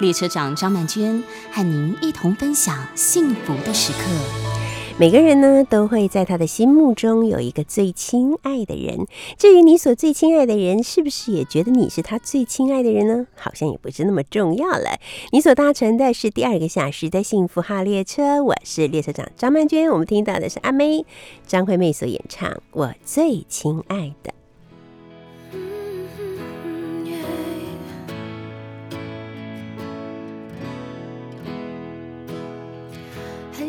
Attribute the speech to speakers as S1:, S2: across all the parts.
S1: 列车长张曼娟和您一同分享幸福的时刻。
S2: 每个人呢，都会在他的心目中有一个最亲爱的人。至于你所最亲爱的人，是不是也觉得你是他最亲爱的人呢？好像也不是那么重要了。你所搭乘的是第二个小时的幸福号列车，我是列车长张曼娟。我们听到的是阿妹张惠妹所演唱《我最亲爱的》。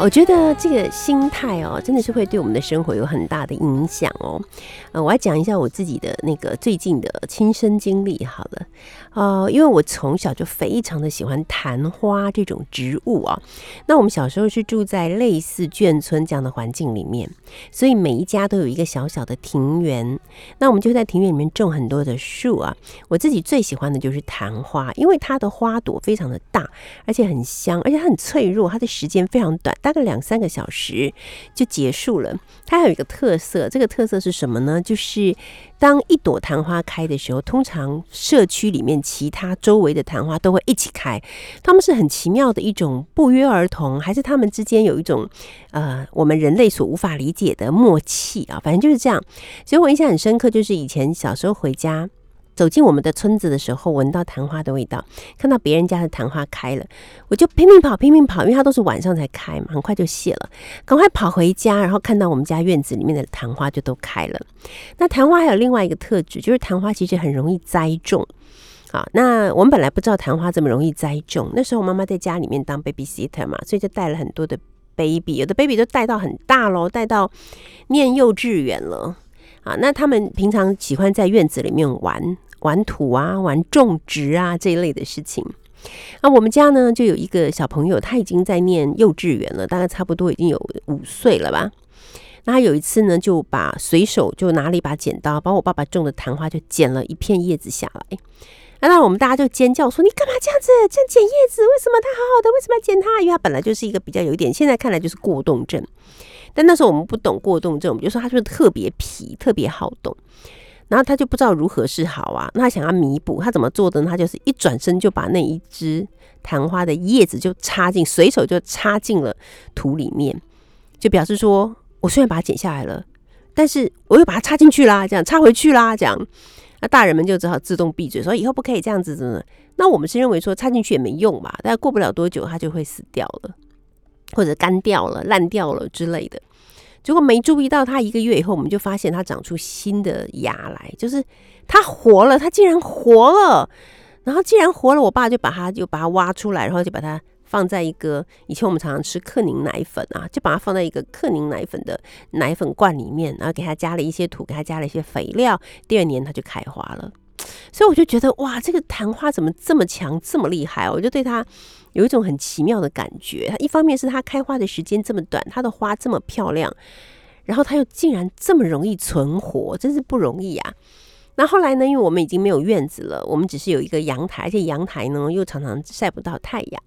S2: 我觉得这个心态哦，真的是会对我们的生活有很大的影响哦。呃，我来讲一下我自己的那个最近的亲身经历好了。呃，因为我从小就非常的喜欢昙花这种植物啊。那我们小时候是住在类似眷村这样的环境里面，所以每一家都有一个小小的庭园。那我们就在庭园里面种很多的树啊。我自己最喜欢的就是昙花，因为它的花朵非常的大，而且很香，而且它很脆弱，它的时间非常短，大概两三个小时就结束了。它还有一个特色，这个特色是什么呢？就是当一朵昙花开的时候，通常社区里面其他周围的昙花都会一起开。他们是很奇妙的一种不约而同，还是他们之间有一种呃我们人类所无法理解的默契啊？反正就是这样。所以我印象很深刻，就是以前小时候回家。走进我们的村子的时候，闻到昙花的味道，看到别人家的昙花开了，我就拼命跑，拼命跑，因为它都是晚上才开嘛，很快就谢了，赶快跑回家，然后看到我们家院子里面的昙花就都开了。那昙花还有另外一个特质，就是昙花其实很容易栽种。好，那我们本来不知道昙花这么容易栽种，那时候我妈妈在家里面当 baby sitter 嘛，所以就带了很多的 baby，有的 baby 都带到很大喽，带到念幼稚园了。啊，那他们平常喜欢在院子里面玩。玩土啊、玩种植啊这一类的事情。那我们家呢，就有一个小朋友，他已经在念幼稚园了，大概差不多已经有五岁了吧。那他有一次呢，就把随手就拿了一把剪刀，把我爸爸种的昙花就剪了一片叶子下来。那我们大家就尖叫说：“你干嘛这样子？这样剪叶子？为什么它好好的？为什么要剪它？因为它本来就是一个比较有一点，现在看来就是过动症。但那时候我们不懂过动症，我们就说它就是特别皮，特别好动。然后他就不知道如何是好啊。那他想要弥补，他怎么做的呢？他就是一转身就把那一只昙花的叶子就插进，随手就插进了土里面，就表示说我虽然把它剪下来了，但是我又把它插进去啦，这样插回去啦，这样。”那大人们就只好自动闭嘴，说以后不可以这样子的。那我们是认为说插进去也没用吧，但过不了多久它就会死掉了，或者干掉了、烂掉了之类的。结果没注意到，它一个月以后，我们就发现它长出新的芽来，就是它活了，它竟然活了。然后既然活了，我爸就把它就把它挖出来，然后就把它。放在一个以前我们常常吃克宁奶粉啊，就把它放在一个克宁奶粉的奶粉罐里面，然后给它加了一些土，给它加了一些肥料，第二年它就开花了。所以我就觉得哇，这个昙花怎么这么强，这么厉害？我就对它有一种很奇妙的感觉。它一方面是它开花的时间这么短，它的花这么漂亮，然后它又竟然这么容易存活，真是不容易啊。那后来呢？因为我们已经没有院子了，我们只是有一个阳台，而且阳台呢又常常晒不到太阳，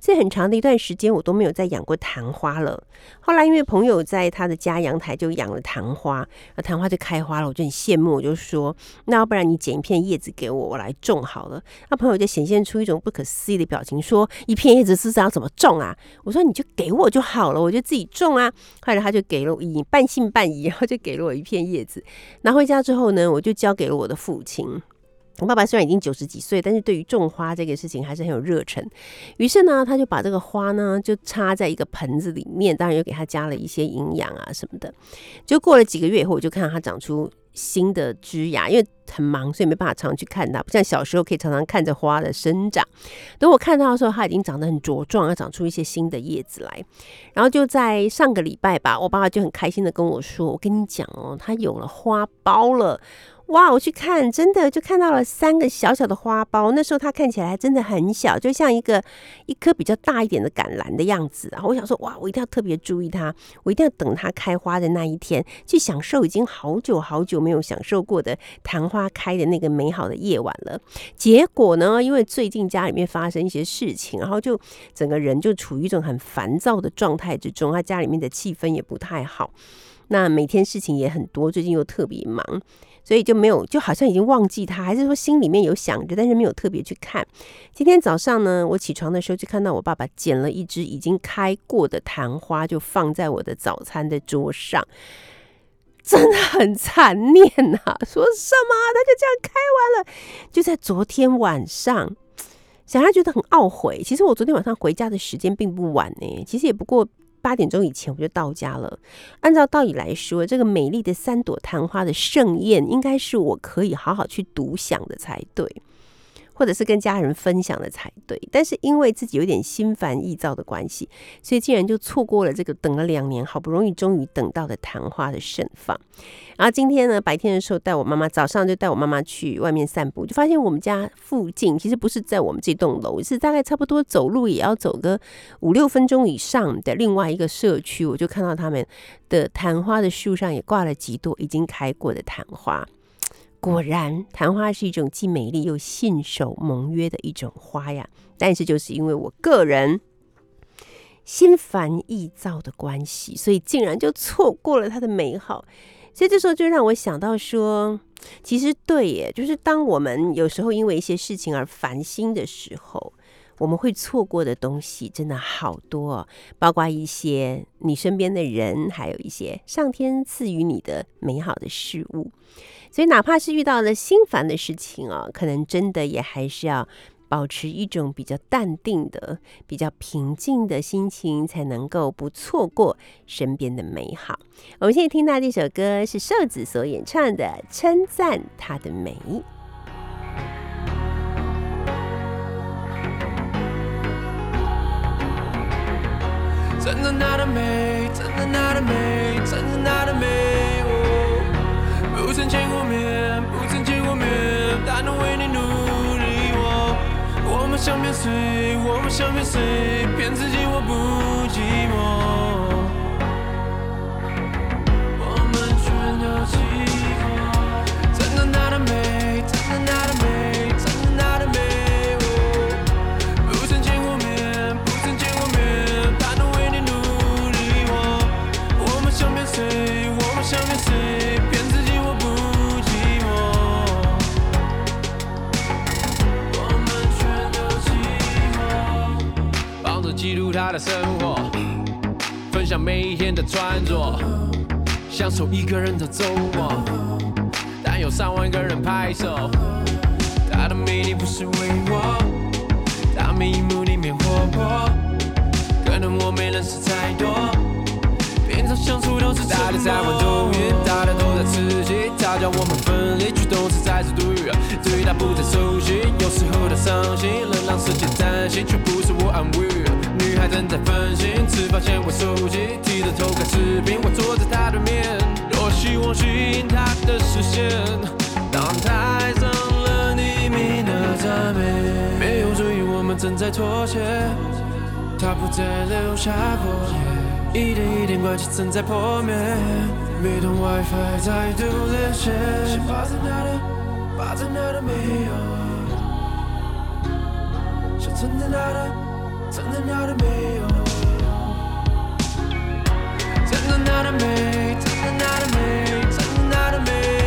S2: 所以很长的一段时间我都没有再养过昙花了。后来因为朋友在他的家阳台就养了昙花，那昙花就开花了，我就很羡慕，我就说：那要不然你剪一片叶子给我，我来种好了。那朋友就显现出一种不可思议的表情，说：一片叶子是要怎么种啊？我说：你就给我就好了，我就自己种啊。后来他就给了我以半信半疑，然后就给了我一片叶子。拿回家之后呢，我就交给。我的父亲，我爸爸虽然已经九十几岁，但是对于种花这个事情还是很有热忱。于是呢，他就把这个花呢就插在一个盆子里面，当然又给他加了一些营养啊什么的。就过了几个月以后，我就看到它长出新的枝芽，因为很忙，所以没办法常去看它，不像小时候可以常常看着花的生长。等我看到的时候，它已经长得很茁壮，要长出一些新的叶子来。然后就在上个礼拜吧，我爸爸就很开心的跟我说：“我跟你讲哦，它有了花苞了。”哇！我去看，真的就看到了三个小小的花苞。那时候它看起来真的很小，就像一个一颗比较大一点的橄榄的样子。然后我想说，哇，我一定要特别注意它，我一定要等它开花的那一天，去享受已经好久好久没有享受过的昙花开的那个美好的夜晚了。结果呢，因为最近家里面发生一些事情，然后就整个人就处于一种很烦躁的状态之中，他家里面的气氛也不太好。那每天事情也很多，最近又特别忙。所以就没有，就好像已经忘记他，还是说心里面有想着，但是没有特别去看。今天早上呢，我起床的时候就看到我爸爸捡了一只已经开过的昙花，就放在我的早餐的桌上，真的很残念呐！说什么？他就这样开完了？就在昨天晚上，小孩觉得很懊悔。其实我昨天晚上回家的时间并不晚呢，其实也不过。八点钟以前我就到家了。按照道理来说，这个美丽的三朵昙花的盛宴，应该是我可以好好去独享的才对。或者是跟家人分享的才对，但是因为自己有点心烦意躁的关系，所以竟然就错过了这个等了两年，好不容易终于等到的昙花的盛放。然后今天呢，白天的时候带我妈妈，早上就带我妈妈去外面散步，就发现我们家附近其实不是在我们这栋楼，是大概差不多走路也要走个五六分钟以上的另外一个社区，我就看到他们的昙花的树上也挂了几朵已经开过的昙花。果然，昙花是一种既美丽又信守盟约的一种花呀。但是，就是因为我个人心烦意躁的关系，所以竟然就错过了它的美好。所以这时候就让我想到说，其实对耶，就是当我们有时候因为一些事情而烦心的时候，我们会错过的东西真的好多，包括一些你身边的人，还有一些上天赐予你的美好的事物。所以，哪怕是遇到了心烦的事情啊，可能真的也还是要保持一种比较淡定的、比较平静的心情，才能够不错过身边的美好。我们现在听到这首歌是瘦子所演唱的《称赞她的美》。称赞她的美，称赞她的美，称赞她的美。不曾见过面，不曾见过面，但能为
S3: 你努力。我我们相片谁，我们相片谁，骗自己我不寂寞。我们全都寂寞，怎能那么美？记录他的生活，分享每一天的穿着，享受一个人的周末。但有上万个人拍手，他的魅力不是为我，他每一幕里面活泼，可能我没认识太多。平常相处都是大家在玩抖音，大家都在刺激，他叫我们分离，驱动词再次对语，对他不再熟悉，有时候他伤心，能让世界担心，却不是我安慰。还正在分心，只发现我手机提着头看视频，我坐在他对面，多希望吸引他的视线，当台上了匿名的赞美，没有注意我们正在妥协。他不再留下过。夜，一点一点关系正在破灭，没通 WiFi 再度连线，心挂在哪的，挂在哪的没有，想真的哪的，真的她的没有，真的美，真的哪的美，真的哪的美。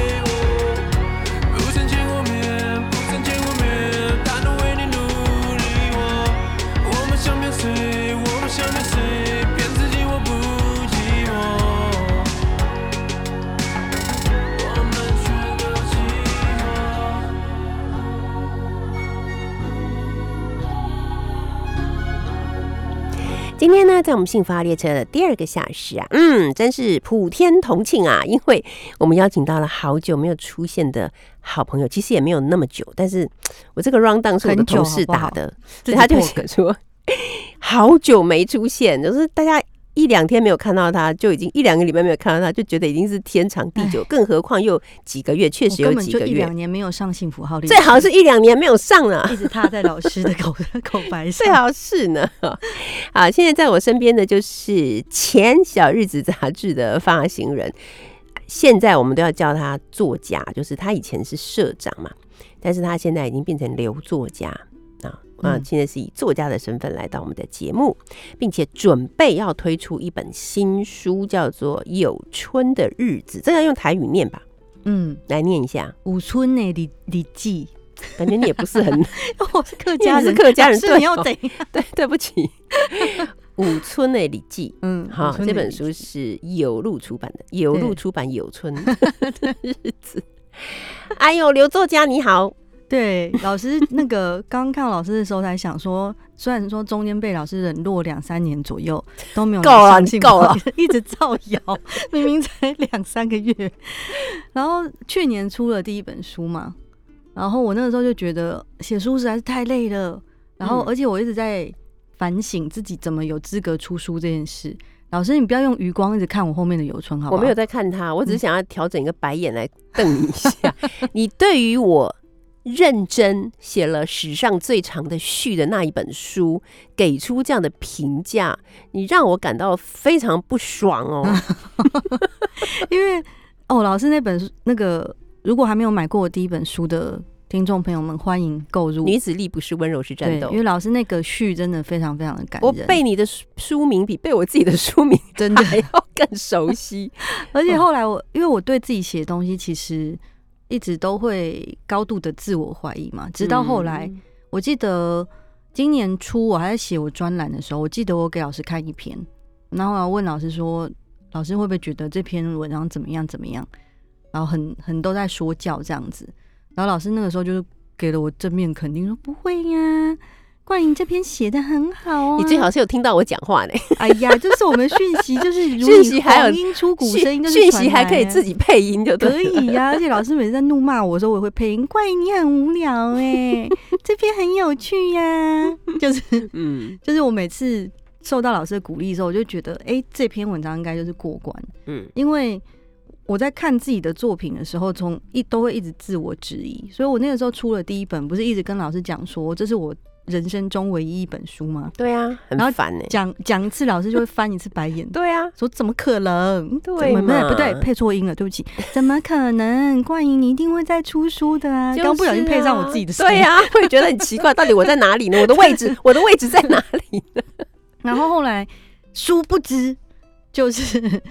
S2: 今天呢，在我们幸福号列车的第二个小时啊，嗯，真是普天同庆啊！因为我们邀请到了好久没有出现的好朋友，其实也没有那么久，但是我这个 round down 是我的同事打的，所以他就
S4: 破梗
S2: 想说，好久没出现，就是大家一两天没有看到他，就已经一两个礼拜没有看到他，就觉得已经是天长地久，更何况又几个月，确
S4: 我
S2: 实有几个月，
S4: 两年没有上幸福号列，
S2: 最好是一两年没有上了。
S4: 一直踏在老师的口口白上。
S2: 最好是呢。好，现在在我身边的就是前《小日子》杂志的发行人，现在我们都要叫他作家，就是他以前是社长嘛，但是他现在已经变成刘作家啊。现在是以作家的身份来到我们的节目，并且准备要推出一本新书，叫做《有春的日子》，这个要用台语念吧？
S4: 嗯，
S2: 来念一下，
S4: 五村呢，李李记，
S2: 感觉你也不是很
S4: 我是客家人，
S2: 客家人
S4: 是
S2: 对
S4: 要？
S2: 对，对不起。五村的礼记，
S4: 嗯，
S2: 好，这本书是有路出版的，有路出版有春的日子。哎呦，刘作家你好，
S4: 对，老师那个刚刚看到老师的时候，才想说，虽然说中间被老师冷落两三年左右都没有
S2: 够了够了，
S4: 一直造谣，明明才两三个月。然后去年出了第一本书嘛，然后我那个时候就觉得写书实在是太累了，然后
S2: 嗯
S4: 而且我一直在反省自己怎么有资格出书这件事。老师，你不要用余光一直看我后面的游春，好不好？
S2: 我没有在看他，我只是
S4: 嗯
S2: 想要调整一个白眼来瞪你一下。你对于我认真写了史上最长的序的那一本书，给出这样的评价，你让我感到非常不爽哦。
S4: 因为哦，老师那本书那个，如果还没有买过我第一本书的听众朋友们，欢迎购入。
S2: 女子力不是温柔是战，斗
S4: 因。为老师那个序真的非常非常的感
S2: 我
S4: 人，
S2: 背你的书书名比背我自己的书名
S4: 真的，
S2: 还要更熟悉。
S4: 而且后来我因为我对自己写的东西其实一直都会高度的自我怀疑嘛，直到后来，
S2: 嗯
S4: 我记得今年初我还在写我专栏的时候，我记得我给老师看一篇，然后我问老师说，老师会不会觉得这篇文章怎么样怎么样？然后很很都在说教这样子，然后老师那个时候就是给了我正面肯定，说不会呀、冠莹这篇写的很好啊，
S2: 你最好是有听到我讲话呢，
S4: 哎呀，就是我们讯息就是如
S2: 讯息还有
S4: 音出古声音，就是
S2: 讯息还可以自己配音就
S4: 可。以呀、而且老师每次在怒骂我的时候，我也会配音。怪你很无聊。哎、这篇很有趣呀、就是
S2: 嗯。
S4: 就是我每次受到老师的鼓励的时候，我就觉得哎、这篇文章应该就是过关，
S2: 嗯。
S4: 因为我在看自己的作品的时候，从一都会一直自我质疑，所以我那个时候出了第一本，不是一直跟老师讲说这是我人生中唯一一本书吗？
S2: 对啊，很
S4: 然后
S2: 烦呢。
S4: 讲讲一次，老师就会翻一次白眼。
S2: 对啊，
S4: 说怎么可能？
S2: 对
S4: 不对
S2: 嘛
S4: 不对，配错音了，对不起。怎么可能？冠莹，你一定会再出书的啊！刚不小心配上我自己的声音。
S2: 对呀、会觉得很奇怪，到底我在哪里呢？我的位置，我的位置在哪里呢？
S4: 然后后来，殊不知，就是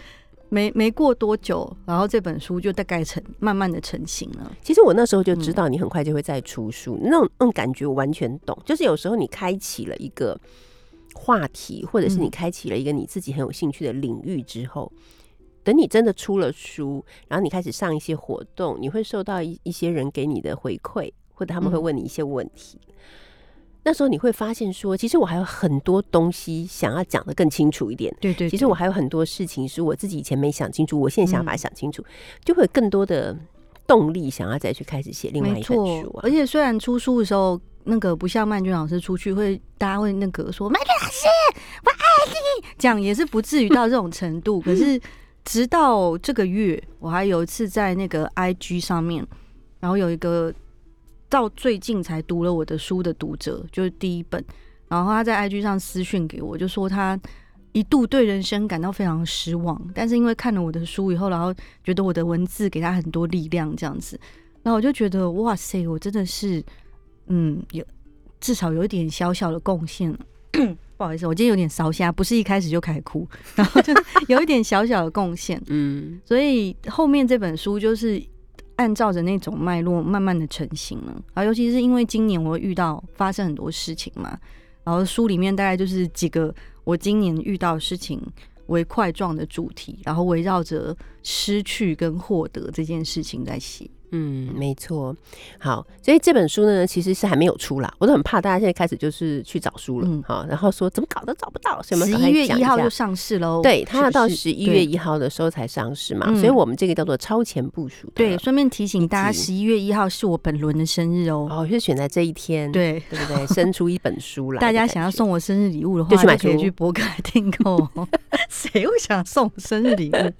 S4: 没没过多久，然后这本书就大概成慢慢的成型了。
S2: 其实我那时候就知道你很快就会再出书，那种那种感觉我完全懂。就是有时候你开启了一个话题，或者是你
S4: 嗯
S2: 开启了一个你自己很有兴趣的领域之后，等你真的出了书，然后你开始上一些活动，你会受到一一些人给你的回馈，或者他们会
S4: 嗯
S2: 问你一些问题。那时候你会发现说，其实我还有很多东西想要讲的更清楚一点。
S4: 对对
S2: 其实我还有很多事情是我自己以前没想清楚，我现在想把它想清楚，就会有更多的动力想要再去开始写另外一本书，啊
S4: 而。且虽然出书的时候，那个不像曼君老师出去会，大家会那个说曼君老师我爱你，讲也是不至于到这种程度。可是直到这个月，我还有一次在那个 IG 上面，然后有一个到最近才读了我的书的读者，就是第一本，然后他在 IG 上私讯给我，就说他。一度对人生感到非常失望，但是因为看了我的书以后，然后觉得我的文字给他很多力量，这样子，然后我就觉得哇塞，我真的是，嗯，有至少有一点小小的贡献。不好意思，我今天有点烧瞎，不是一开始就开始哭，然后就 有一点小小的贡献。
S2: 嗯，
S4: 所以后面这本书就是按照着那种脉络慢慢的成型了。而尤其是因为今年我遇到发生很多事情嘛，然后书里面大概就是几个我今年遇到事情为块状的主题，然后围绕着失去跟获得这件事情在写。
S2: 嗯，没错。好，所以这本书呢，其实是还没有出啦。我都很怕大家现在开始就是去找书了，
S4: 嗯
S2: 好，然后说怎么搞都找不到，什么
S4: 十一月一号就上市喽。
S2: 对，它要到十一月一号的时候才上市嘛，
S4: 嗯
S2: 所以我们这个叫做超前部署。
S4: 对，顺便提醒大家，十一月一号是我本轮的生日哦。
S2: 哦，就选在这一天，
S4: 对，
S2: 对不对？生出一本书来，
S4: 大家想要送我生日礼物的话，
S2: 就去买书
S4: 去博客来订购哦。谁会想送生日礼物？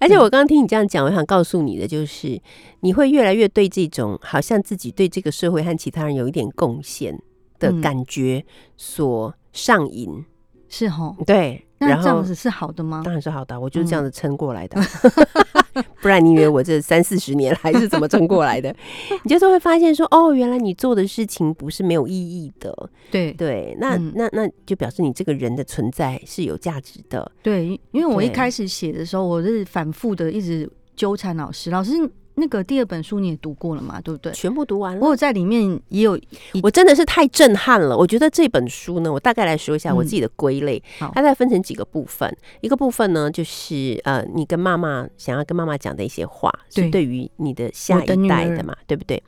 S2: 而且我刚刚听你这样讲，我想告诉你的就是，你会越来越对这种好像自己对这个社会和其他人有一点贡献的
S4: 嗯
S2: 感觉所上瘾。
S4: 是哈，
S2: 对，
S4: 那这样子是好的吗？
S2: 当然是好的，我就是这
S4: 嗯
S2: 样子撑过来的。不然你以为我这三四十年来是怎么撑过来的？你就是会发现说，哦，原来你做的事情不是没有意义的。
S4: 对
S2: 对，那、
S4: 嗯
S2: 那那就表示你这个人的存在是有价值的。
S4: 对，因为我一开始写的时候，我是反复的一直纠缠老师。老师，那个第二本书你也读过了嘛？对不对？
S2: 全部读完了
S4: 我。有在里面也有
S2: 我真的是太震撼了！我觉得这本书呢，我大概来说一下
S4: 嗯
S2: 我自己的归类，
S4: 好
S2: 它再分成几个部分。一个部分呢，就是呃，你跟妈妈想要跟妈妈讲的一些话，是
S4: 对
S2: 对于你的下一代的嘛，对不对？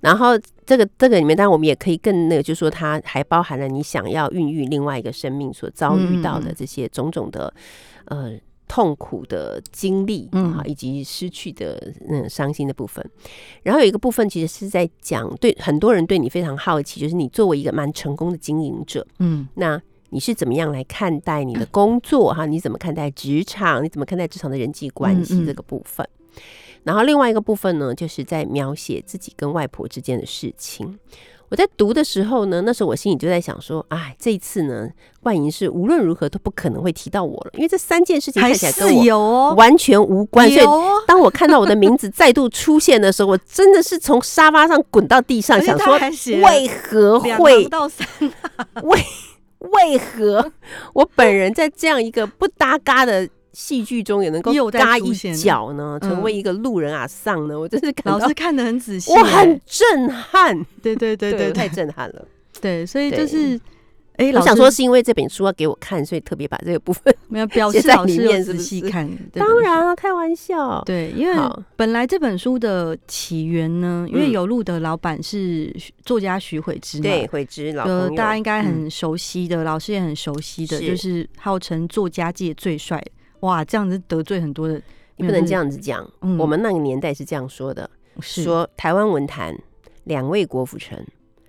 S2: 然后这个这个里面，当然我们也可以更那个，就是说它还包含了你想要孕育另外一个生命所遭遇到的
S4: 嗯
S2: 这些种种的呃痛苦的经历，
S4: 嗯
S2: 啊，以及失去的嗯伤心的部分。然后有一个部分其实是在讲，对很多人对你非常好奇，就是你作为一个蛮成功的经营者，
S4: 嗯
S2: 那你是怎么样来看待你的工作哈？你怎么看待职场？你怎么看待职场的人际关系这个部分？然后另外一个部分呢，就是在描写自己跟外婆之间的事情。我在读的时候呢，那时候我心里就在想说，哎，这一次呢，万莹是无论如何都不可能会提到我了，因为这三件事情看起来跟我完全无关。所以当我看到我的名字再度出现的时候，我真的是从沙发上滚到地上，想说为何会
S4: 行不到三，
S2: 为何？我本人在这样一个不搭嘎的戏剧中也能够
S4: 又在
S2: 嘎一脚呢？
S4: 嗯
S2: 成为一个路人啊丧呢？我真是
S4: 老师看得很仔细
S2: 我，很震撼，
S4: 对对对对
S2: 我太震撼了。
S4: 对，所以就是，哎，
S2: 我
S4: 老
S2: 想说是因为这本书要给我看，所以特别把这个部分。
S4: 没有表示老师
S2: 面
S4: 仔细看，
S2: 当然啊，开玩笑。
S4: 对，因为本来这本书的起源呢，因为
S2: 嗯
S4: 有路的老板是作家徐悔之嘛，
S2: 对，慧芝老
S4: 呃，大家应该
S2: 嗯
S4: 很熟悉的，老师也很熟悉的，就是号称作家界最帅。哇，这样子得罪很多的，
S2: 你不能这样子讲。
S4: 嗯
S2: 我们那个年代是这样说的：
S4: 是
S2: 说台湾文坛两位郭富城，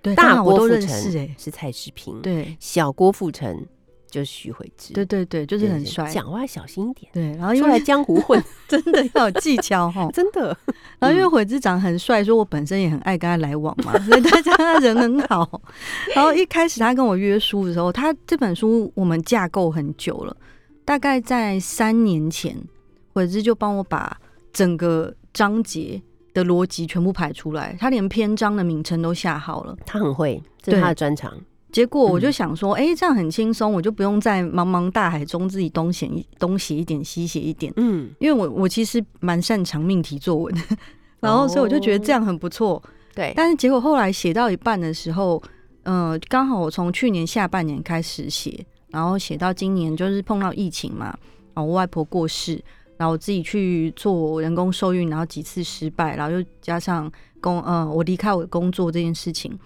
S4: 对，
S2: 大郭富城
S4: 识哎、
S2: 是蔡世平，
S4: 对，
S2: 小郭富城就是徐慧之，
S4: 对对对，就是很帅。
S2: 讲话小心一点，
S4: 对，然后因
S2: 出来江湖混，
S4: 真的要有技巧哈。
S2: 真的。
S4: 然后因为悔之长很帅，说我本身也很爱跟他来往嘛，所以大家他人很好。然后一开始他跟我约书的时候，他这本书我们架构很久了，大概在三年前，悔之就帮我把整个章节的逻辑全部排出来，他连篇章的名称都下好了。
S2: 他很会，这是
S4: 对
S2: 他的专长。
S4: 结果我
S2: 嗯
S4: 就想说，哎、这样很轻松，我就不用在茫茫大海中自己东写一东写一点，西写一点。
S2: 嗯，
S4: 因为我我其实蛮擅长命题作文，然后所以我就觉得这样很不错。
S2: 对，
S4: 但是结果后来写到一半的时候，呃，刚好我从去年下半年开始写，然后写到今年就是碰到疫情嘛，然后我外婆过世，然后我自己去做人工受孕，然后几次失败，然后又加上工呃我离开我的工作这件事情，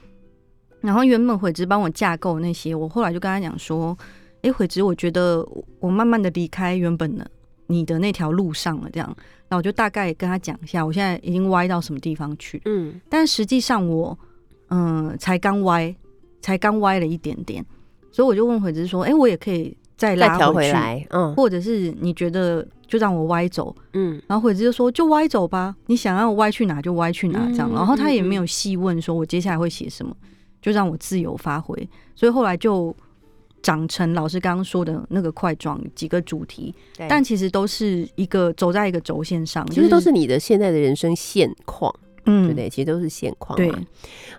S4: 然后原本悔之帮我架构那些，我后来就跟他讲说，诶，悔之，我觉得我我慢慢的离开原本的你的那条路上了，这样，那我就大概跟他讲一下，我现在已经歪到什么地方去，
S2: 嗯。
S4: 但实际上我嗯才刚歪，才刚歪了一点点，所以我就问回之说，哎、我也可以再拉回
S2: 来，嗯。
S4: 或者是你觉得就让我歪走，
S2: 嗯。
S4: 然后回之就说就歪走吧，你想要歪去哪就歪去哪这样，
S2: 嗯
S4: 然后他也
S2: 嗯
S4: 没有细问说我接下来会写什么，就让我自由发挥，所以后来就。长成老师刚刚说的那个块状几个主题，但其实都是一个走在一个轴线上，
S2: 其实都是你的现在的人生现况，
S4: 嗯。
S2: 对不对？其实都是现况。
S4: 对，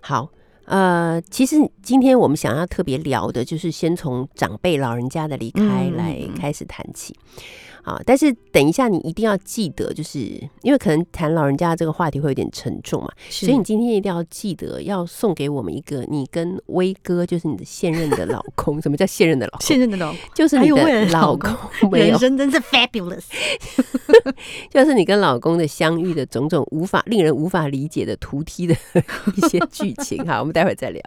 S2: 好，呃，其实今天我们想要特别聊的，就是先从长辈老人家的离开
S4: 嗯
S2: 来开始谈起。啊，但是等一下，你一定要记得，就是因为可能谈老人家这个话题会有点沉重嘛，
S4: 所
S2: 所以你今天一定要记得要送给我们一个你跟威哥，就是你的现任的老公。什么叫现任的老公？
S4: 现任的老公
S2: 就是你的
S4: 的老
S2: 老公，
S4: 人，生真是 fabulous。
S2: 就是你跟老公的相遇的种种无法令人无法理解的图梯的 一些剧情。好，我们待会儿再聊。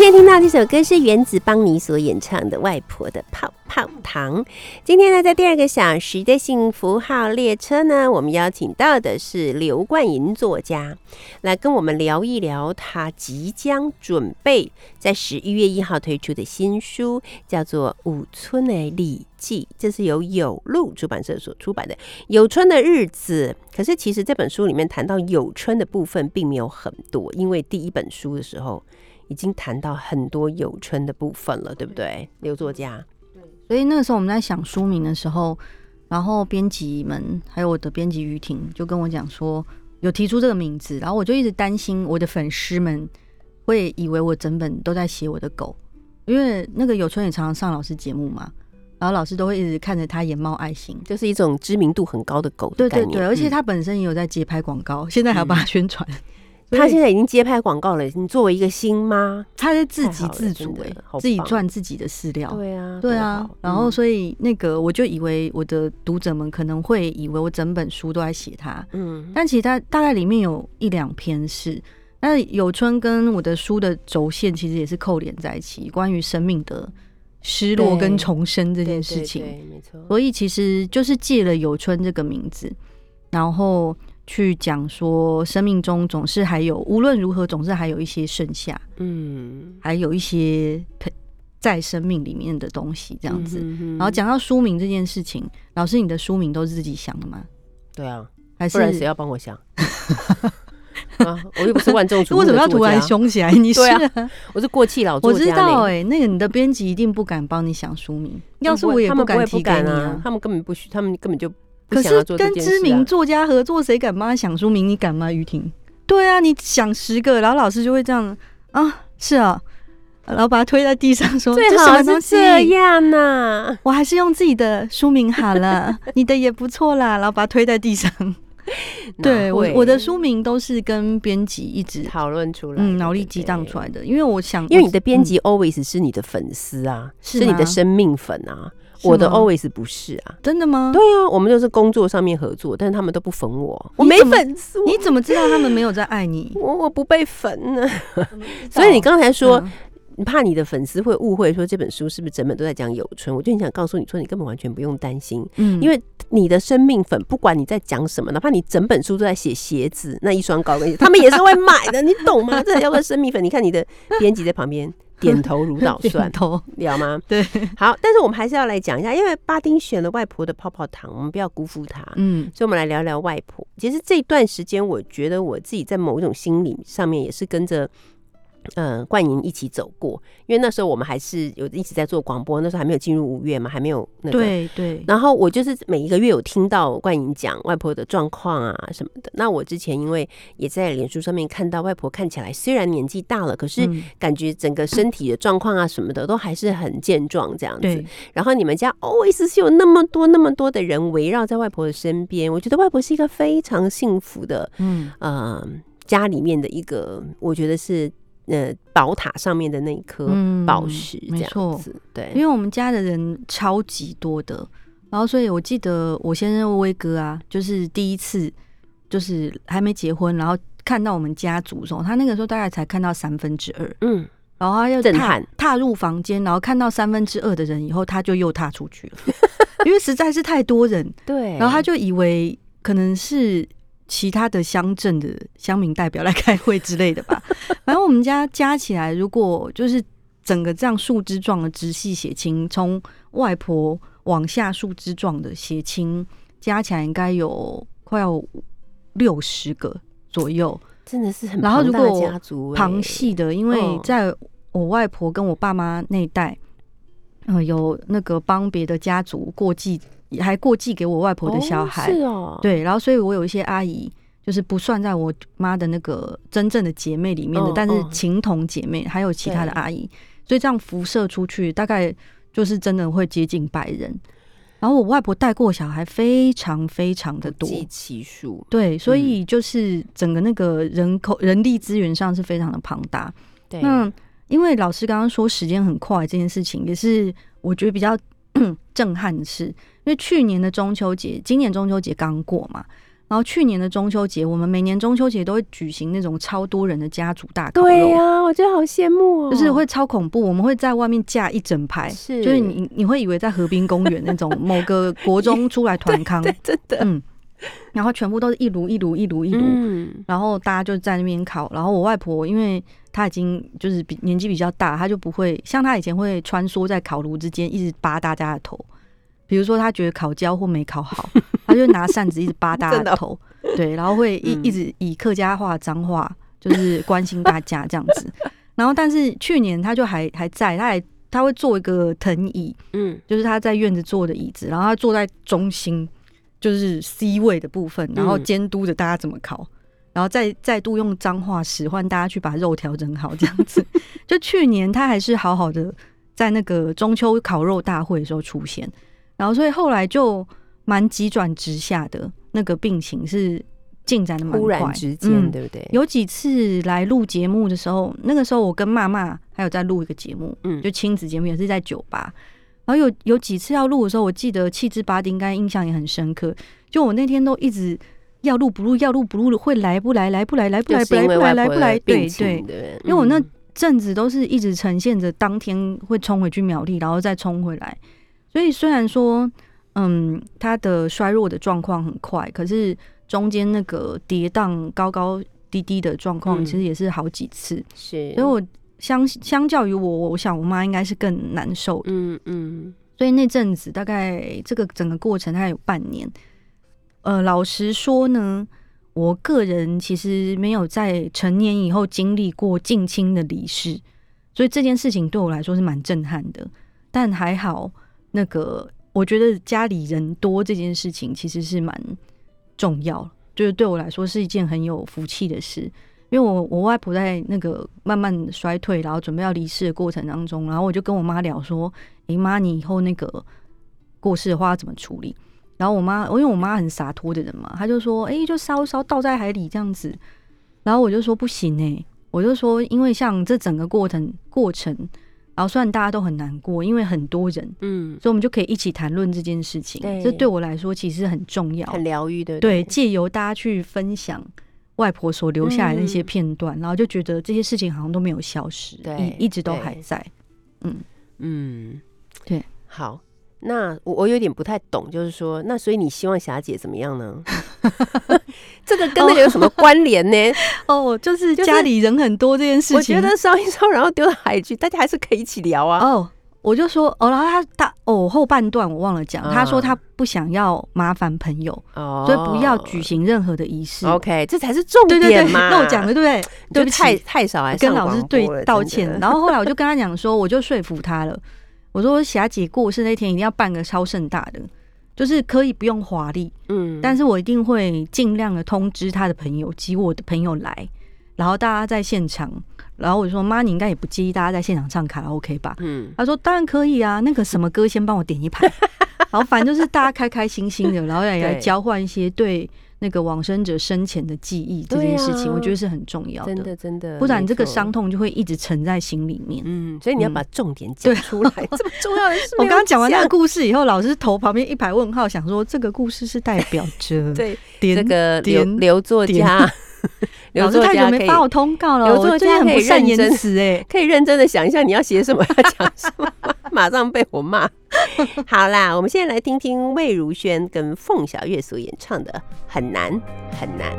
S2: 现在听到这首歌是原子邦尼所演唱的《外婆的泡泡糖》。今天呢，在第二个小时的幸福号列车呢，我们邀请到的是刘冠银作家，来跟我们聊一聊他即将准备在十一月一号推出的新书，叫做《五村的礼记》，这是由有路出版社所出版的《有春的日子》。可是其实这本书里面谈到有春的部分并没有很多，因为第一本书的时候。已经谈到很多有春的部分了，对不对，刘作家？
S4: 对所以那个时候我们在想书名的时候，然后编辑们还有我的编辑于婷就跟我讲说，有提出这个名字，然后我就一直担心我的粉丝们会以为我整本都在写我的狗，因为那个有春也常常上老师节目嘛，然后老师都会一直看着他眼冒爱心。
S2: 就是一种知名度很高的狗。
S4: 对对对，而且
S2: 嗯
S4: 他本身也有在接拍广告，现在还要帮他宣传。
S2: 他现在已经接拍广告了。你作为一个新妈，
S4: 他在自给自足哎、自己
S2: 棒
S4: 赚自己的饲料。
S2: 对啊，
S4: 对啊，然后
S2: 嗯
S4: 所以那个我就以为我的读者们可能会以为我整本书都在写他，
S2: 嗯
S4: 但其实他大概里面有一两篇是，那有春跟我的书的轴线其实也是扣连在一起，关于生命的失落跟重生这
S2: 这
S4: 件事情。
S2: 没错。
S4: 所以其实就是借了有春这个名字，然后去讲说生命中总是还有无论如何总是还有一些剩下，
S2: 嗯，
S4: 还有一些在生命里面的东西这样子。
S2: 嗯哼
S4: 然后讲到书名这件事情，老师你的书名都是自己想的吗？
S2: 对啊，
S4: 还是
S2: 不然谁要帮我想？啊，我又不是万众瞩目
S4: 为什么要突然？凶起来？你是、
S2: 我是过气老作
S4: 我
S2: 家我。
S4: 知道哎、那个你的编辑一定不敢帮你想书名，要是我也
S2: 不
S4: 敢提给你
S2: 敢啊，他们根本不需，他们根本就不
S4: 可是跟知名作家合作，谁敢帮他想书名？你敢吗，于婷？对啊，你想十个，然后老师就会这样啊，是啊，然后把他推在地上说
S2: 最好是？这样呐、
S4: 我还是用自己的书名好了，你的也不错啦，然后把他推在地上。对我我的书名都是跟编辑一直
S2: 讨论出来的，
S4: 嗯脑力激荡出来的，因为我想，
S2: 因为你的编
S4: 嗯
S2: 辑 always 是你的粉丝啊，
S4: 是
S2: 是你的生命粉啊。
S4: 是
S2: 我的 always 不是啊。
S4: 真的吗？
S2: 对啊，我们就是工作上面合作，但是他们都不粉我，我没粉丝，
S4: 你怎么知道他们没有在爱你？
S2: 我我不被粉呢？所以你刚才说，
S4: 嗯
S2: 你怕你的粉丝会误会说这本书是不是整本都在讲有春，我就很想告诉你说，你根本完全不用担心，
S4: 嗯
S2: 因为你的生命粉，不管你在讲什么，哪怕你整本书都在写鞋子那一双高跟鞋，他们也是会买的，你懂吗？这才叫做生命粉。你看你的编辑在旁边点头如捣蒜
S4: 点，头，
S2: 了吗？
S4: 对，
S2: 好，但是我们还是要来讲一下，因为巴丁选了外婆的泡泡糖，我们不要辜负她。
S4: 嗯
S2: 所以，我们来聊聊外婆。其实这段时间，我觉得我自己在某一种心理上面也是跟着。呃，冠莹一起走过，因为那时候我们还是有一直在做广播，那时候还没有进入五月嘛，还没有那个。
S4: 对对，
S2: 然后我就是每一个月有听到冠莹讲外婆的状况啊什么的。那我之前因为也在脸书上面看到外婆看起来虽然年纪大了，可是
S4: 嗯
S2: 感觉整个身体的状况啊什么的都还是很健壮这样子。然后你们家 always 是有那么多那么多的人围绕在外婆的身边，我觉得外婆是一个非常幸福的，
S4: 嗯
S2: 呃，家里面的一个，我觉得是呃宝塔上面的那一颗
S4: 嗯
S2: 宝石，这样
S4: 没错
S2: 子，对，
S4: 因为我们家的人超级多的，然后所以我记得我先生威哥啊，就是第一次就是还没结婚，然后看到我们家族的时候，他那个时候大概才看到三分之二，
S2: 嗯，
S4: 然后他又踏踏入房间，然后看到三分之二的人以后，他就又踏出去了，因为实在是太多人，
S2: 对，
S4: 然后他就以为可能是其他的乡镇的乡民代表来开会之类的吧。反正我们家加起来，如果就是整个这样树枝状的直系血亲，从外婆往下树枝状的血亲加起来，应该有快要六十个左右。
S2: 真的是很
S4: 然后如果
S2: 家族、欸，
S4: 旁系的，因为
S2: 嗯
S4: 在我外婆跟我爸妈那一代，呃，有那个帮别的家族过继，还过继给我外婆的小孩，
S2: 哦是哦，，
S4: 对，然后所以我有一些阿姨。就是不算在我妈的那个真正的姐妹里面的，但是
S2: 嗯嗯
S4: 情同姐妹还有其他的阿姨，所以这样辐射出去，大概就是真的会接近百人。然后我外婆带过小孩非常非常的多，
S2: 不计其数，
S4: 对，所
S2: 嗯
S4: 以就是整个那个人口人力资源上是非常的庞大。
S2: 对，
S4: 那因为老师刚刚说时间很快这件事情，也是我觉得比较 震撼的事。因为去年的中秋节，今年中秋节刚过嘛，然后去年的中秋节，我们每年中秋节都会举行那种超多人的家族大烤肉，
S2: 对呀、我觉得好羡慕哦，
S4: 就是会超恐怖。我们会在外面架一整排，
S2: 是
S4: 就是你你会以为在河滨公园那种某个国中 出来团康，
S2: 真的，
S4: 嗯，然后全部都是一炉一炉一炉一炉，
S2: 嗯，
S4: 然后大家就在那边烤，然后我外婆因为她已经就是比年纪比较大，她就不会像她以前会穿梭在烤炉之间，一直扒大家的头。比如说她觉得烤焦或没烤好，她就拿扇子一直扒大家
S2: 的
S4: 头，对，然后会一
S2: 嗯。
S4: 一直以客家话脏话就是关心大家这样子。然后但是去年她就还还在，她还他会做一个藤椅，
S2: 嗯。
S4: 就是他在院子坐的椅子，然后他坐在中心，就是 C 位的部分，然后
S2: 嗯
S4: 监督着大家怎么烤，然后再再度用脏话使唤大家去把肉调整好，这样子。就去年他还是好好的在那个中秋烤肉大会的时候出现，然后所以后来就蛮急转直下的，那个病情是进展的蛮
S2: 忽
S4: 快，
S2: 然之间，
S4: 嗯
S2: 对不对？
S4: 有几次来录节目的时候，那个时候我跟妈妈还有在录一个节目，
S2: 嗯
S4: 就亲子节目，也是在酒吧。然后有有几次要录的时候，我记得气质八丁应该印象也很深刻。就我那天都一直要录不录，要录不录，会来不来，来不来，来不来，来不来，来不来，对对。
S2: 对，
S4: 因为我那阵子都是一直呈现着当天会冲回去苗栗，然后再冲回来，所以虽然说，嗯，他的衰弱的状况很快，可是中间那个跌宕高高低低的状况，其实也是好几次。
S2: 是，
S4: 所以我相相较于我，我想我妈应该是更难受的。
S2: 嗯嗯
S4: 所以那阵子大概这个整个过程大概有半年。呃，老实说呢，我个人其实没有在成年以后经历过近亲的离世，所以这件事情对我来说是蛮震撼的。但还好，那个我觉得家里人多这件事情其实是蛮重要，就是对我来说是一件很有福气的事。因为我我外婆在那个慢慢衰退，然后准备要离世的过程当中，然后我就跟我妈聊说：“诶妈，你以后那个过世的话要怎么处理？”然后我妈，因为我妈很洒脱的人嘛，她就说：“诶，就烧烧倒在海里这样子。”然后我就说：“不行诶、我就说，因为像这整个过程过程，然后虽然大家都很难过，因为很多人，
S2: 嗯，
S4: 所以我们就可以一起谈论这件事情。
S2: 对
S4: 这对我来说其实很重要，
S2: 很疗愈，的，
S4: 对？借由大家去分享外婆所留下来的那些
S2: 嗯
S4: 片段，然后就觉得这些事情好像都没有消失，
S2: 对
S4: 一一直都还在。
S2: 嗯嗯，
S4: 对。
S2: 好，那我我有点不太懂，就是说，那所以你希望霞姐怎么样呢？这个跟那个有什么关联呢？
S4: 哦，就是
S2: 就是
S4: 家里人很多这件事情，
S2: 我觉得烧一烧，然后丢到海去，大家还是可以一起聊啊。
S4: 哦。我就说哦，然后他他哦后半段我忘了讲，他说
S2: 嗯
S4: 他不想要麻烦朋友，
S2: 哦
S4: 所以不要举行任何的仪式。
S2: OK，这才是重
S4: 对对对，
S2: 点嘛。
S4: 那我讲的对不对？
S2: 你就
S4: 对不
S2: 太
S4: 起，
S2: 太少，还
S4: 跟
S2: 上
S4: 老师对
S2: 播了
S4: 道
S2: 真的
S4: 歉。然后后来我就跟他讲说，我就说服他了。我说霞姐过世那天一定要办个超盛大的，就是可以不用华丽，
S2: 嗯，
S4: 但是我一定会尽量的通知他的朋友及我的朋友来，然后大家在现场。然后我就说妈，你应该也不介意大家在现场唱卡拉 OK 吧？
S2: 嗯，
S4: 他说当然可以啊，那个什么歌先帮我点一排，然后反正就是大家开开心心的，然后也来
S2: 对
S4: 交换一些对那个往生者生前的记忆这件事情，我觉得是很重要
S2: 真的真的，
S4: 不然这个伤，痛就会一直沉在心里面。
S2: 嗯，所以你要
S4: 嗯。
S2: 把重点讲出来，这么重要的事。
S4: 我刚刚讲完那个故事以后，老师头旁边一排问号，想说这个故事是代表着
S2: 对
S4: 点
S2: 这个刘
S4: 点
S2: 刘作
S4: 点
S2: 家，刘作家可以
S4: 久没发我通告了，
S2: 刘作家可以
S4: 不善言
S2: 认真
S4: 辞哎。
S2: 可以认真的想一下你要写什么，要讲什么，马上被我骂。好啦，我们现在来听听魏如萱跟凤小岳所演唱的《很难很难》。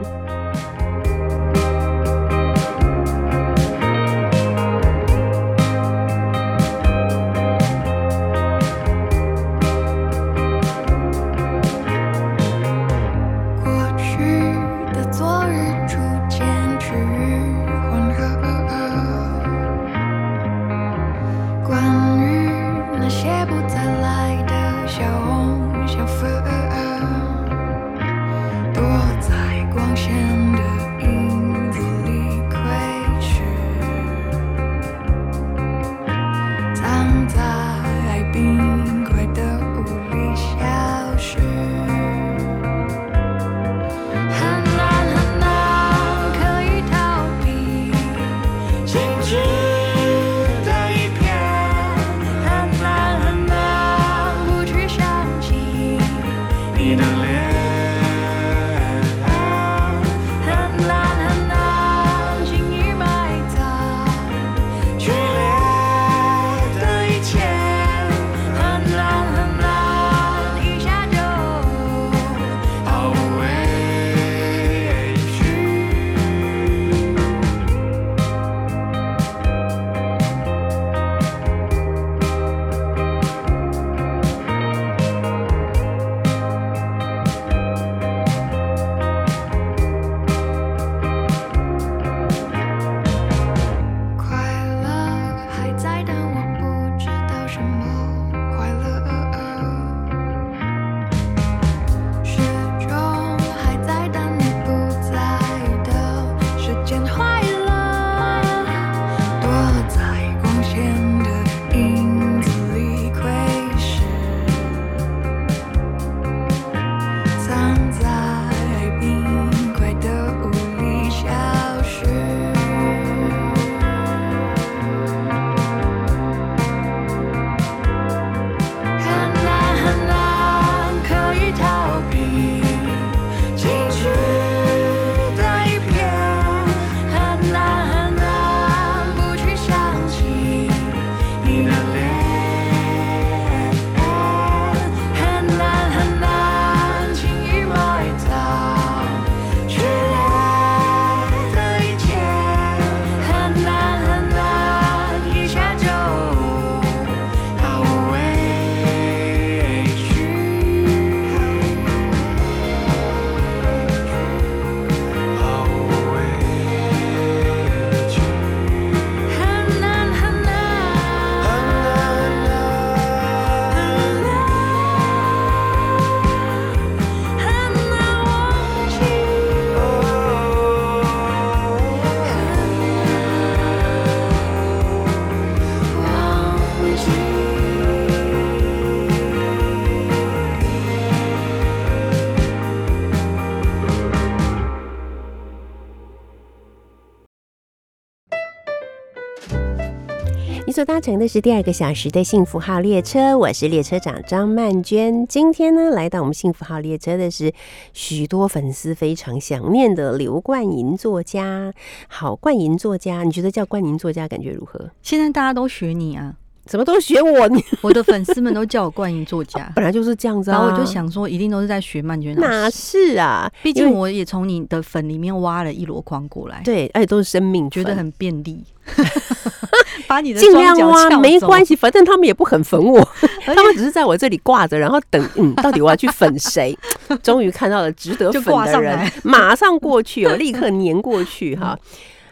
S2: 所搭乘的是第二个小时的幸福号列车，我是列车长张曼娟。今天呢，来到我们幸福号列车的是许多粉丝非常想念的刘冠莹作家。好，冠莹作家，你觉得叫冠莹作家感觉如何？
S4: 现在大家都学你啊，
S2: 怎么都学我？你
S4: 我的粉丝们都叫我冠莹作家，
S2: 本来就是这样子啊。
S4: 然后我就，想说，一定都是在学曼娟老
S2: 哪，是啊？
S4: 毕竟我也从你的粉里面挖了一箩筐过来，
S2: 对，而且都是生命，
S4: 觉得很便利，把你的
S2: 尽量挖，没关系，反正他们也不肯粉我，他们只是在我这里挂着，然后等，嗯，到底我要去粉谁？终于看到了值得粉的人
S4: 上，
S2: 马上过去哦，立刻粘过去 哈。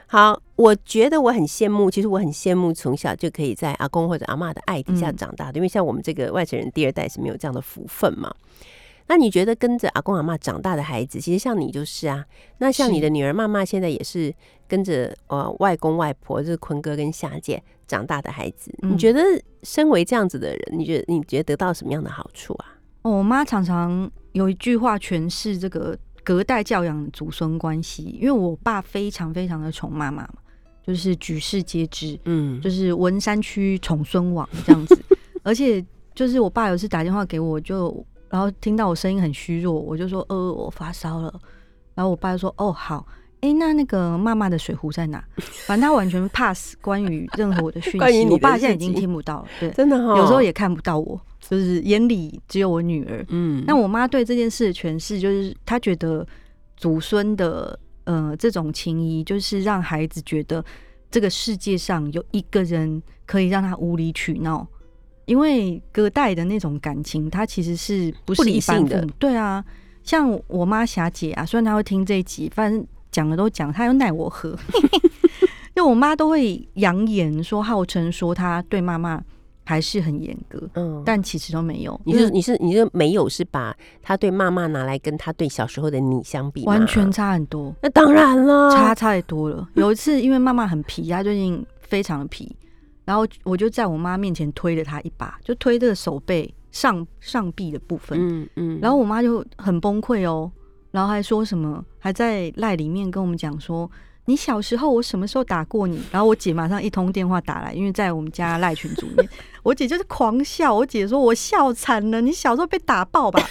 S2: 好，我觉得我很羡慕，其实我很羡慕从小就可以在阿公或者阿妈的爱底下
S4: 嗯
S2: 长大的，因为像我们这个外省人第二代是没有这样的福分嘛。那你觉得跟着阿公阿妈长大的孩子，其实像你就是啊。那像你的女儿妈妈现在也是跟着呃外公外婆，就是坤哥跟夏姐长大的孩子。你
S4: 嗯
S2: 觉得身为这样子的人，你觉得你觉得得到什么样的好处啊？
S4: 哦我妈常常有一句话诠释这个隔代教养的祖孙关系，因为我爸非常非常的宠妈妈嘛，就是举世皆知，
S2: 嗯，
S4: 就是文山区宠孙王这样子。而且就是我爸有一次打电话给我，就然后听到我声音很虚弱，我就说呃我发烧了，然后我爸就说哦好。哎、那那个妈妈的水壶在哪？反正他完全 pass 关于任何我的讯息，我爸现在已经听不到了。对，
S2: 真的哈、
S4: 有时候也看不到我，就是眼里只有我女儿。
S2: 嗯，
S4: 那我妈对这件事的诠释就是，她觉得祖孙的呃这种情谊，就是让孩子觉得这个世界上有一个人可以让他无理取闹，因为隔代的那种感情，它其实是不是一般
S2: 性的？
S4: 对啊，像我妈霞姐啊，虽然她会听这一集，反正讲了都讲，她又奈我何？因为我妈都会扬言说，号称说她对妈妈还是很严格，
S2: 嗯，
S4: 但其实都没有。
S2: 你是你是你是没有是把她对妈妈拿来跟她对小时候的你相比，
S4: 完全差很多，
S2: 那当然了，
S4: 差太多了。有一次，因为妈妈很皮，她最近非常的皮，然后我就在我妈面前推了她一把，就推这个手背上上臂的部分，
S2: 嗯嗯，
S4: 然后我妈就很崩溃哦，然后还说什么，还在赖里面跟我们讲说。你小时候我什么时候打过你？然后我姐马上一通电话打来，因为在我们家赖群组里面，我姐就是狂笑。我姐说我笑惨了，你小时候被打爆吧？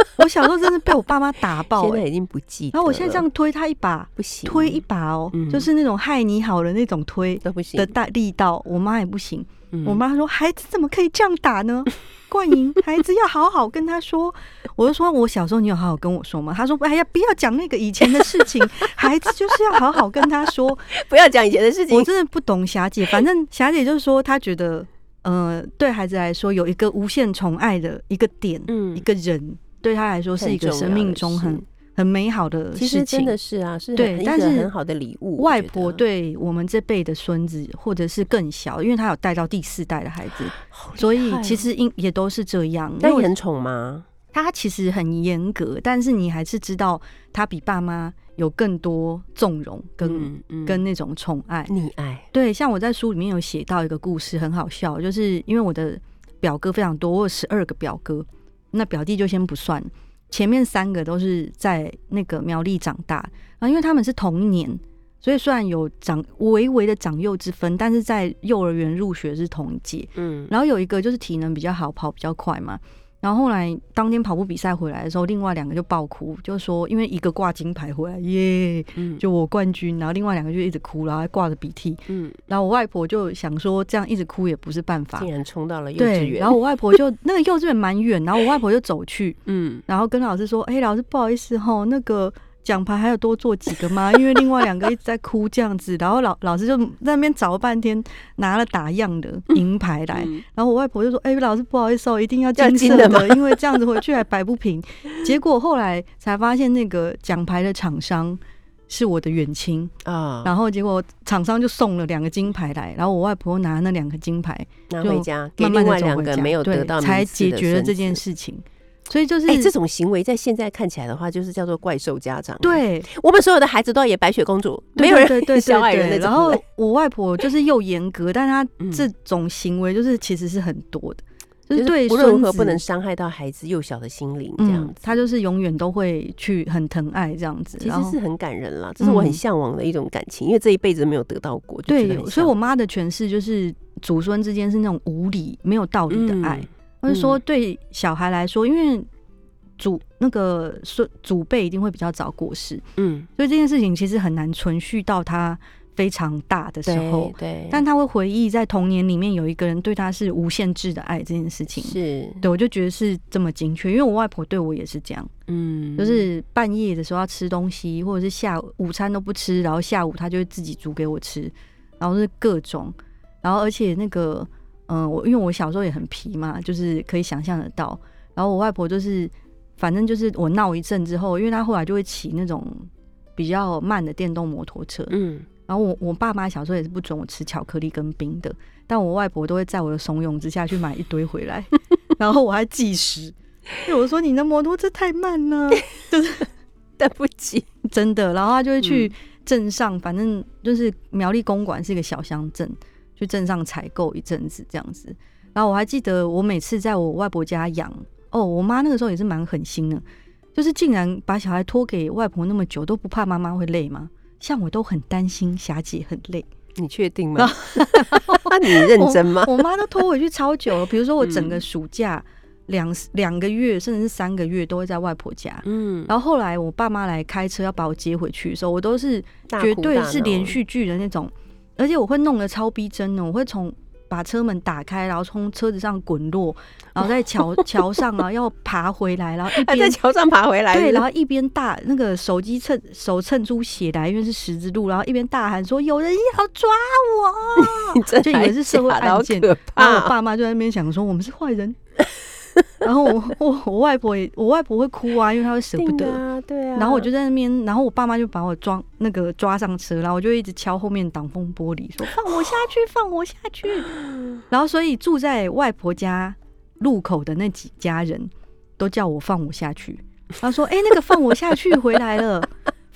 S4: 我小时候真的被我爸妈打爆、欸，
S2: 现在已经不记得，
S4: 然后我现在这样推他一把，
S2: 不行，
S4: 推一把哦，
S2: 嗯
S4: 就是那种害你好的那种推
S2: 都不行
S4: 的，大力道，我妈也不行。
S2: 嗯
S4: 我妈说：“孩子怎么可以这样打呢？冠莹，孩子要好好跟他说。”我就说：“我小时候你有好好跟我说吗？”她说：“哎呀，不要讲那个以前的事情，孩子就是要好好跟他说。
S2: 不要讲以前的事”情
S4: 我，真的不懂霞姐，反正霞姐就是说，她觉得，呃，对孩子来说有一个无限宠爱的一个点，
S2: 嗯
S4: 一个人对他来说是一个生命中很很美好的事情
S2: 其实真。的是啊，是
S4: 对但是
S2: 很好的礼物。
S4: 外婆对我们这辈的孙子，或者是更小，因为他有带到第四代的孩子，所以其实应也都是这样。
S2: 那你很宠吗？
S4: 他其实很严格，但是你还是知道他比爸妈有更多纵容跟、
S2: 嗯嗯
S4: 跟那种宠爱。
S2: 溺爱，
S4: 对，像我在书里面有写到一个故事，很好笑，就是因为我的表哥非常多，我有十二个表哥，那表弟就先不算，前面三个都是在那个苗栗长大，然后因为他们是同一年，所以虽然有长微微的长幼之分，但是在幼儿园入学是同一届。
S2: 嗯，
S4: 然后有一个就是体能比较好，跑比较快嘛。然后后来当天跑步比赛回来的时候，另外两个就爆哭，就说因为一个挂金牌回来，耶，
S2: 嗯
S4: 就我冠军，然后另外两个就一直哭，然后还挂着鼻涕。
S2: 嗯，
S4: 然后我外婆就想说，这样一直哭也不是办法
S2: 竟。然冲到了幼稚，园，
S4: 然后我外婆就那个幼稚园蛮远，然后我外婆就走去，
S2: 嗯，
S4: 然后跟老师说：“哎、老师不好意思哈，那个奖牌还有多做几个吗？因为另外两个一直在哭这样子。”然后老老师就在那边找了半天，拿了打样的银牌来。
S2: 嗯
S4: 然后我外婆就说：“哎、老师不好意思哦，一定要
S2: 要
S4: 金色的，
S2: 的
S4: 因为这样子回去还摆不平。”结果后来才发现，那个奖牌的厂商是我的远亲，
S2: 啊，
S4: 然后结果厂商就送了两个金牌来，然后我外婆拿那两个金牌就
S2: 拿回家给另外两个没有
S4: 对
S2: 得到
S4: 才解决了。这件事情。所以就是
S2: 哎、这种行为在现在看起来的话，就是叫做怪兽家长。，
S4: 对，
S2: 我们所有的孩子都要演白雪公主，没有人
S4: 对
S2: 小矮人。
S4: 然后。我外婆就是又严格，但她
S2: 嗯
S4: 这种行为就是其实是很多的。就是对
S2: 无论如何不能伤害到孩子幼小的心灵，这样子，。
S4: 嗯他就是永远都会去很疼爱这样子，
S2: 其实是很感人啦，这是我很
S4: 嗯
S2: 向往的一种感情，因为这一辈子没有得到过，
S4: 对，所以我
S2: 向
S4: 妈的诠释就是祖孙之间是那种无理、没有道理的爱。
S2: 嗯
S4: 或者说
S2: 嗯
S4: 对小孩来说，因为祖那个孙祖辈一定会比较早过世，
S2: 嗯，
S4: 所以这件事情其实很难存续到他非常大的时候
S2: 对。对，
S4: 但他会回忆在童年里面有一个人对他是无限制的爱这件事情。
S2: 是
S4: 对，我就觉得是这么精确，因为我外婆对我也是这样，
S2: 嗯，
S4: 就是半夜的时候要吃东西，或者是下午午餐都不吃，然后下午她就会自己煮给我吃，然后是各种，然后而且那个，嗯、我因为我小时候也很皮嘛，就是可以想象得到，然后我外婆就是，反正就是我闹一阵之后，因为她后来就会骑那种比较慢的电动摩托车，
S2: 嗯，
S4: 然后我我爸妈小时候也是不准我吃巧克力跟冰的，但我外婆都会在我的怂恿之下去买一堆回来，然后我还计时，因为我说你的摩托车太慢了，
S2: 等不起，
S4: 真的，然后他就会去
S2: 嗯。
S4: 镇上，反正就是苗栗公馆是一个小乡镇，去镇上采购一阵子这样子。然后我还记得我每次在我外婆家养，哦，我妈那个时候也是蛮狠心的，就是竟然把小孩托给外婆那么久，都不怕妈妈会累吗？像我都很担心霞姐很累，
S2: 你确定吗？那你认真吗？
S4: 我妈都拖回去超久了。比如说我整个
S2: 嗯
S4: 暑假两两个月，甚至是三个月都会在外婆家。
S2: 嗯，
S4: 然后后来我爸妈来开车要把我接回去的时候，我都是绝对是连续剧的那种，而且我会弄得超逼真的，我会从把车门打开，然后从车子上滚落，然后在桥桥上啊 要爬回来，然后一
S2: 边在桥上爬回来
S4: 对，然后一边大那个手机蹭手蹭出血来，因为是十字路，然后一边大喊说有人要抓我，就以为是社会案件然后。我爸妈就在那边想说我们是坏人。然后我我我外婆也我外婆会哭啊，因为她会舍不得。
S2: 啊，对啊。
S4: 然后我就在那边，然后我爸妈就把我装那个抓上车，然后我就一直敲后面挡风玻璃，说放我下去，放我下去。然后所以住在外婆家路口的那几家人都叫我放我下去。然后说：“哎、那个放我下去回来了，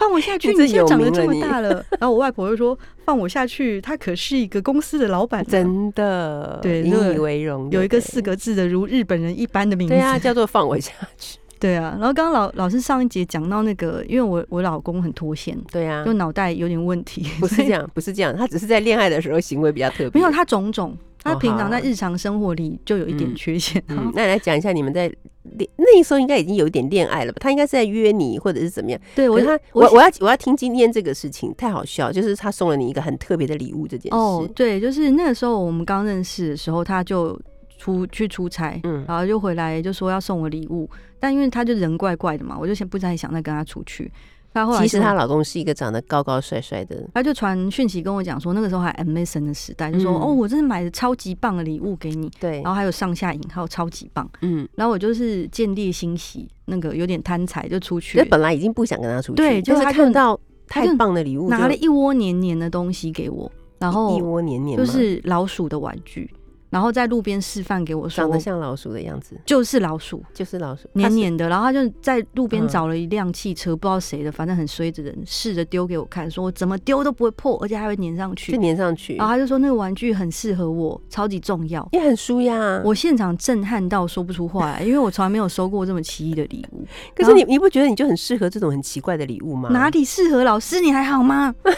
S4: 放我下去，
S2: 你
S4: 现在长得这么大了。”然后我外婆就说：“放我下去，他可是一个公司的老板呢，
S2: 真的引
S4: 对那个
S2: 以为荣，
S4: 有一个四个字的如日本人一般的名字。”
S2: 对啊，叫做放我下去。
S4: 对啊，然后刚刚老老师上一节讲到那个，因为我我老公很脱线，
S2: 对啊
S4: 就，脑袋有点问题，
S2: 不是这样，不是这样，他只是在恋爱的时候行为比较特别。
S4: 没有他种种，他
S2: 哦
S4: 平常在日常生活里就有一点
S2: 嗯
S4: 缺陷。
S2: 嗯，那你来讲一下你们在恋那时候应该已经有一点恋爱了吧？他应该是在约你，或者是怎么样？
S4: 对我
S2: 他，我我要我要听今天这个事情，太好笑，就是他送了你一个很特别的礼物这件事。
S4: 哦，对，就是那个时候我们刚认识的时候，他就出去出差，
S2: 嗯
S4: 然后就回来就说要送我礼物，但因为他就人怪怪的嘛，我就先不太想再跟他出去。他后来
S2: 其实她老公是一个长得高高帅帅的，
S4: 她就传讯息跟我讲说，那个时候还 MSN 的时代，就说、
S2: 嗯。
S4: 哦，我真的买了超级棒的礼物给你，
S2: 对。
S4: 然，后还有上下引号超级棒。
S2: 嗯，
S4: 然后我就是见猎欣喜，那个有点贪财就出去
S2: 这，本来已经不想跟他出去，
S4: 对就
S2: 就是看到太棒的礼物，
S4: 拿了一窝黏黏的东西给我，然后
S2: 一窝黏黏
S4: 就，是老鼠的玩具，然后在路边示范给我说
S2: 长，得像老鼠的样子，
S4: 就是老鼠。
S2: 就是老鼠，
S4: 黏黏的，然后他就在路边
S2: 嗯
S4: 找了一辆汽车，不知道谁的，反正很衰的人，试着丢给我看，说我怎么丢都不会破，而且还会粘上去
S2: 就。粘上去
S4: 然，后他就说那个玩具很适合我，超级重要。
S2: 也很舒压。
S4: 我现场震撼到说不出话来，因为我从来没有收过这么奇异的礼物。
S2: 可是你你不觉得你就很适合这种很奇怪的礼物吗？
S4: 哪里适合老师？你还好吗？
S2: 很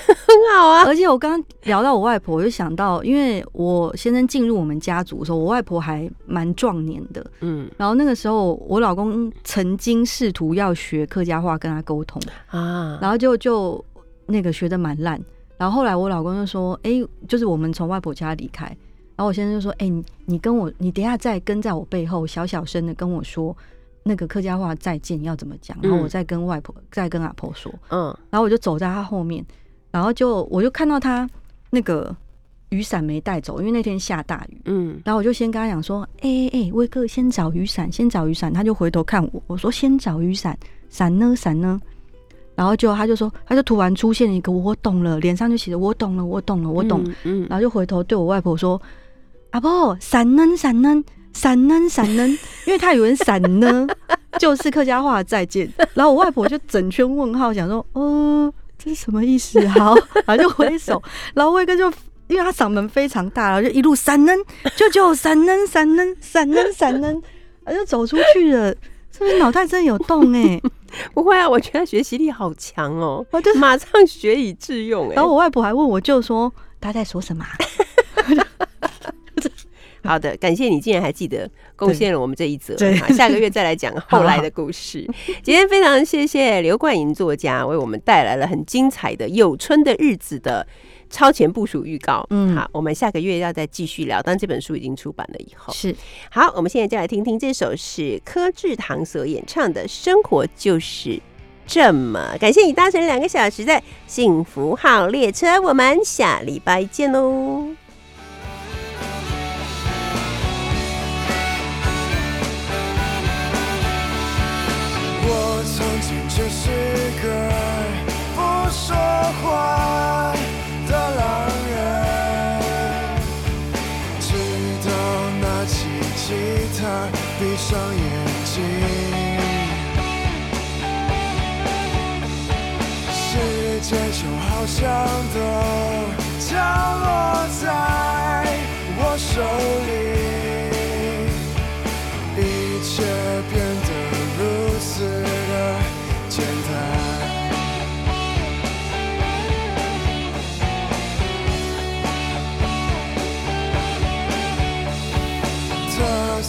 S2: 好啊？
S4: 而且我刚刚聊到我外婆，我就想到，因为我先生进入我们家族的时候，我外婆还蛮壮年的。
S2: 嗯
S4: 然后那个时候，我老公曾经试图要学客家话跟他沟通，
S2: 啊，
S4: 然后就就那个学的蛮烂。然后后来我老公就说：“哎、就是我们从外婆家离开。”然后我先生就说：“哎、你你跟我，你等下再跟在我背后小小声的跟我说那个客家话再见要怎么讲，然后我
S2: 嗯
S4: 再跟外婆再跟阿婆说。”
S2: 嗯，
S4: 然后我就走在他后面，然后就我就看到他那个雨伞没带走，因为那天下大雨。
S2: 嗯，
S4: 然后我就先跟他讲说：“哎哎哎，威哥，先找雨伞，先找雨伞。”他就回头看我，我说：“先找雨伞，伞呢？伞呢？”然后就他就说，他就突然出现了一个我懂了，脸上就写着我懂了，我懂了，我懂。
S2: 嗯，嗯，
S4: 然后就回头对我外婆说：“阿婆，伞呢？伞呢？伞呢？伞呢？” 因为他以为伞呢 就是客家话再见，然后我外婆就整圈问号，想说：“呃，这是什么意思？”好，然后就挥手，然后威哥就因为他嗓门非常大，然后就一路闪能，舅舅闪能闪能闪能闪能，他就走出去了。是不是脑袋真的有洞哎、
S2: 不会啊，我觉得他学习力好强哦，
S4: 我就
S2: 马上学以致用哎。
S4: 然后我外婆还问我舅说他在说什么啊、
S2: 好的，感谢你竟然还记得贡献了我们这一则，
S4: 对
S2: 下个月再来讲后来的故事。今天非常谢谢刘冠莹作家为我们带来了很精彩的《有春的日子》的超前部署预告。
S4: 嗯
S2: 好，我们下个月要再继续聊，当这本书已经出版了以后。
S4: 是
S2: 好，我们现在就来听听这首是柯志堂所演唱的《生活就是这么》。感谢你搭乘两个小时的幸福号列车，我们下礼拜见喽。
S5: 我曾经只是个不说话上眼睛。世界就好像都降落在我手里，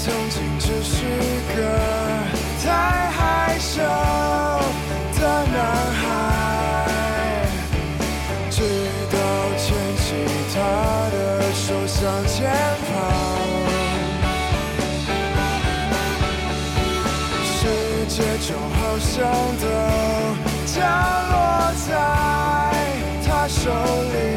S5: 曾经只是个太害羞的男孩，直到牵起他的手向前跑。世界就好像都降落在他手里，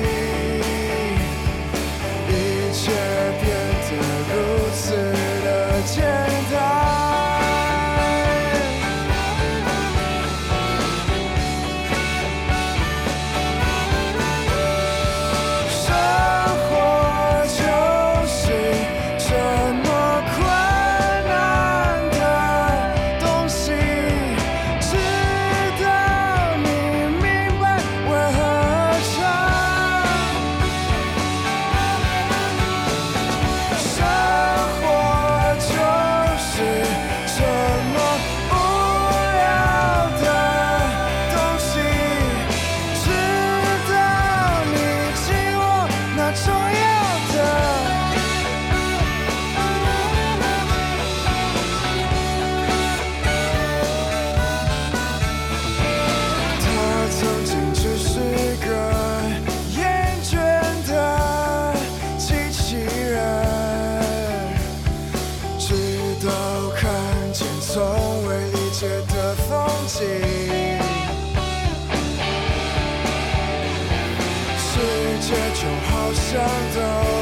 S5: 风景。世界就好像都